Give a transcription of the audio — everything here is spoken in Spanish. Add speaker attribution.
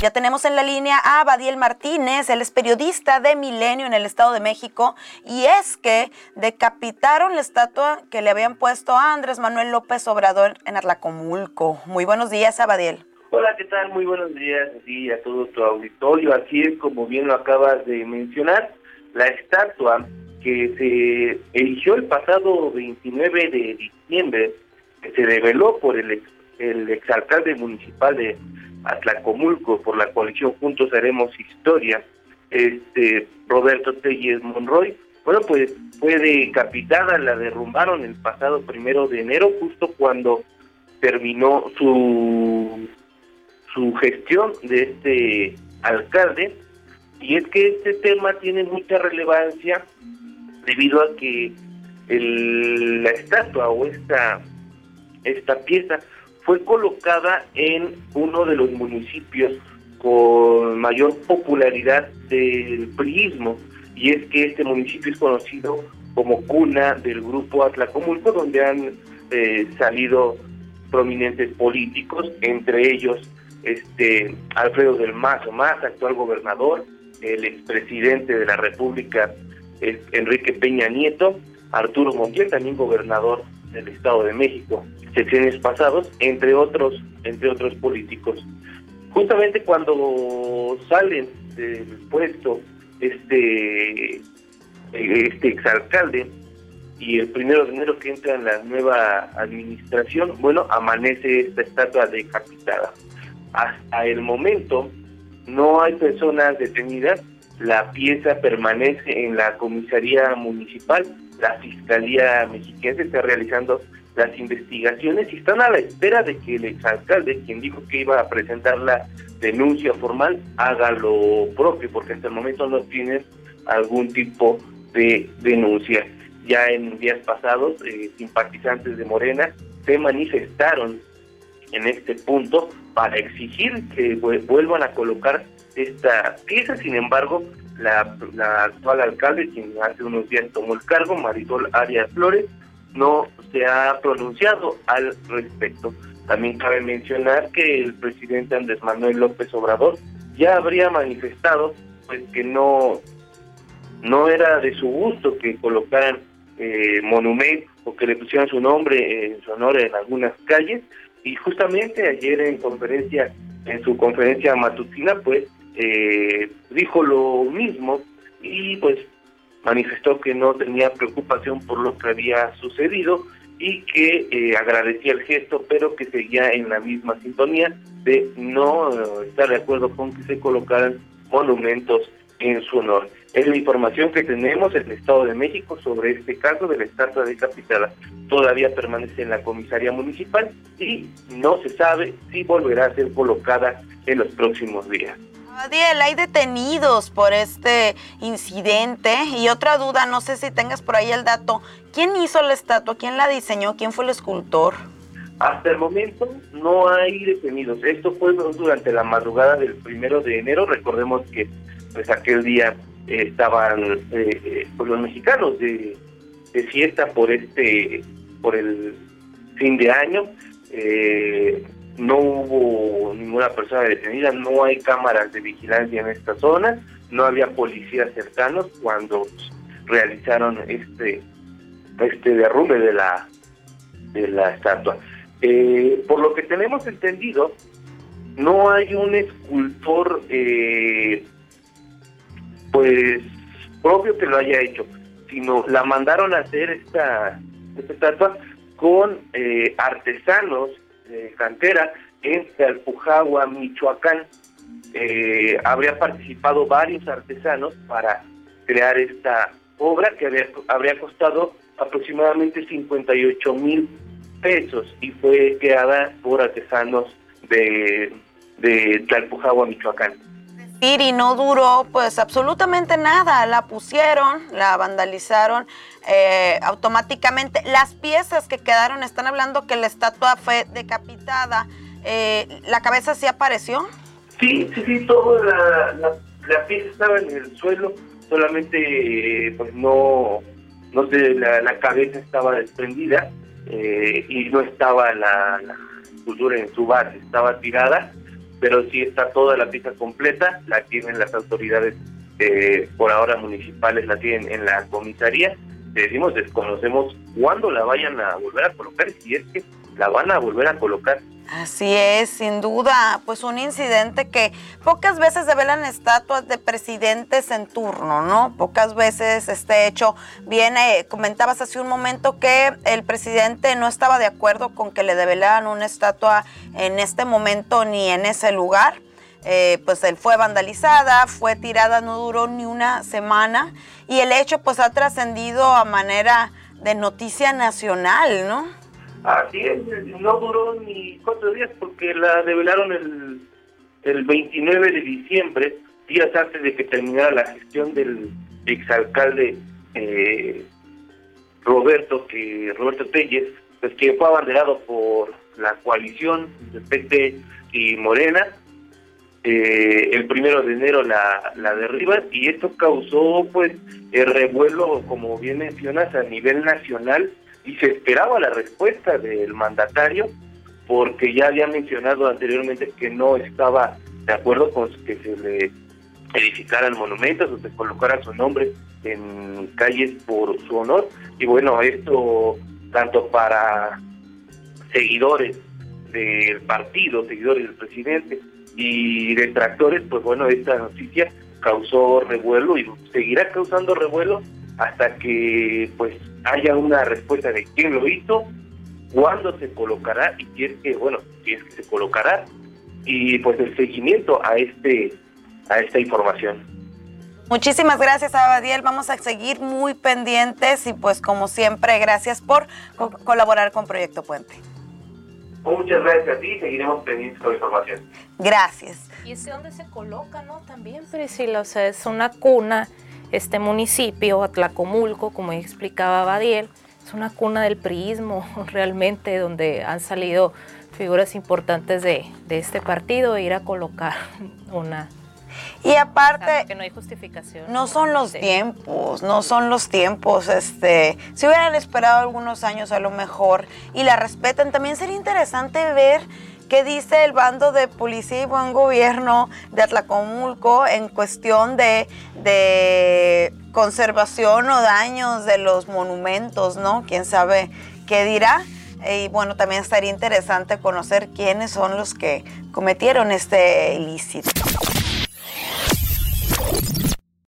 Speaker 1: Ya tenemos en la línea a Badiel Martínez, él es periodista de Milenio en el Estado de México, y es que decapitaron la estatua que le habían puesto a Andrés Manuel López Obrador en Arlacomulco. Muy buenos días, Abadiel.
Speaker 2: Hola, ¿qué tal? Muy buenos días y a todo tu auditorio. Así es, como bien lo acabas de mencionar, la estatua que se eligió el pasado 29 de diciembre, que se reveló por el, el exalcalde municipal de Atlacomulco por la coalición Juntos Haremos Historia, este Roberto Telles Monroy, bueno, pues fue decapitada, la derrumbaron el pasado primero de enero, justo cuando terminó su, su gestión de este alcalde, y es que este tema tiene mucha relevancia debido a que el, la estatua o esta, esta pieza fue colocada en uno de los municipios con mayor popularidad del priismo, y es que este municipio es conocido como cuna del grupo Atlacomulco, donde han eh, salido prominentes políticos, entre ellos este Alfredo del Mazo Más, actual gobernador, el expresidente de la República, Enrique Peña Nieto, Arturo Montiel, también gobernador del Estado de México secciones pasados, entre otros, entre otros políticos. Justamente cuando salen del puesto este este exalcalde y el primero de enero que entra en la nueva administración, bueno, amanece esta estatua decapitada. Hasta el momento no hay personas detenidas, la pieza permanece en la comisaría municipal, la Fiscalía Mexicana está realizando las investigaciones y están a la espera de que el exalcalde, quien dijo que iba a presentar la denuncia formal, haga lo propio, porque hasta el momento no tienen algún tipo de denuncia. Ya en días pasados, eh, simpatizantes de Morena se manifestaron en este punto para exigir que vuelvan a colocar esta pieza. Sin embargo, la, actual alcalde, quien hace unos días tomó el cargo, Marisol Arias Flores, no se ha pronunciado al respecto. También cabe mencionar que el presidente Andrés Manuel López Obrador ya habría manifestado pues que no no era de su gusto que colocaran eh, monumentos o que le pusieran su nombre en su honor en algunas calles y justamente ayer en conferencia en su conferencia matutina pues eh, dijo lo mismo y pues manifestó que no tenía preocupación por lo que había sucedido y que eh, agradecía el gesto, pero que seguía en la misma sintonía de no eh, estar de acuerdo con que se colocaran monumentos en su honor. Es la información que tenemos en el Estado de México sobre este caso de la estatua decapitada. Todavía permanece en la comisaría municipal y no se sabe si volverá a ser colocada en los próximos días.
Speaker 1: Adiel, hay detenidos por este incidente y otra duda, no sé si tengas por ahí el dato, ¿quién hizo la estatua? ¿Quién la diseñó? ¿Quién fue el escultor?
Speaker 2: Hasta el momento no hay detenidos. Esto fue durante la madrugada del primero de enero. Recordemos que pues aquel día estaban eh, eh, pues, los mexicanos de, de, fiesta por este por el fin de año. Eh, no hubo ninguna persona detenida, no hay cámaras de vigilancia en esta zona, no había policías cercanos cuando realizaron este este derrumbe de la de la estatua. Eh, por lo que tenemos entendido, no hay un escultor eh, pues propio que lo haya hecho, sino la mandaron a hacer esta, esta estatua con eh, artesanos de cantera en Alpujagua, Michoacán. Eh, habría participado varios artesanos para crear esta obra que habría, habría costado aproximadamente 58 mil pesos y fue creada por artesanos de, de Michoacán.
Speaker 1: Y no duró pues absolutamente nada, la pusieron, la vandalizaron eh, automáticamente. Las piezas que quedaron, están hablando que la estatua fue decapitada, eh, ¿la cabeza sí apareció?
Speaker 2: Sí, sí, sí, toda la, la, pieza estaba en el suelo, solamente pues no, no sé, la, cabeza estaba desprendida eh, y no estaba la, la escultura en su base, estaba tirada pero sí está toda la pieza completa, la tienen las autoridades eh, por ahora municipales, la tienen en la comisaría. Decimos, desconocemos cuándo la vayan a volver a colocar, si es que la van a volver a colocar.
Speaker 1: Así es, sin duda, pues un incidente que pocas veces develan estatuas de presidentes en turno, ¿no? Pocas veces este hecho viene, comentabas hace un momento que el presidente no estaba de acuerdo con que le develaran una estatua en este momento ni en ese lugar. Eh, pues él fue vandalizada, fue tirada, no duró ni una semana y el hecho pues ha trascendido a manera de noticia nacional, ¿no?
Speaker 2: Así es, no duró ni cuatro días porque la revelaron el, el 29 de diciembre, días antes de que terminara la gestión del exalcalde eh, Roberto, que Roberto Telles, pues que fue abanderado por la coalición de PT y Morena. Eh, el primero de enero la, la derriban y esto causó pues el revuelo, como bien mencionas, a nivel nacional y se esperaba la respuesta del mandatario porque ya había mencionado anteriormente que no estaba de acuerdo con que se le edificaran monumentos o se colocara su nombre en calles por su honor. Y bueno esto tanto para seguidores del partido, seguidores del presidente y detractores, pues bueno, esta noticia causó revuelo y seguirá causando revuelo hasta que pues haya una respuesta de quién lo hizo, cuándo se colocará y si es que, bueno, si es que se colocará y pues el seguimiento a este a esta información.
Speaker 1: Muchísimas gracias, Abadiel. Vamos a seguir muy pendientes y pues como siempre, gracias por colaborar con Proyecto Puente.
Speaker 2: Muchas gracias a ti, seguiremos pendientes con la información.
Speaker 1: Gracias.
Speaker 3: Y es donde se coloca, ¿no? También, Priscila, o sea, es una cuna este municipio, Atlacomulco, como explicaba Badiel, es una cuna del priismo realmente, donde han salido figuras importantes de, este partido e ir a colocar una
Speaker 1: y aparte,
Speaker 3: que no hay justificación.
Speaker 1: No son los tiempos, no son los tiempos. Este, si hubieran esperado algunos años a lo mejor y la respetan, también sería interesante ver ¿Qué dice el bando de policía y buen gobierno de Atlacomulco en cuestión de, de conservación o daños de los monumentos, ¿no? ¿Quién sabe qué dirá? Y bueno, también estaría interesante conocer quiénes son los que cometieron este ilícito.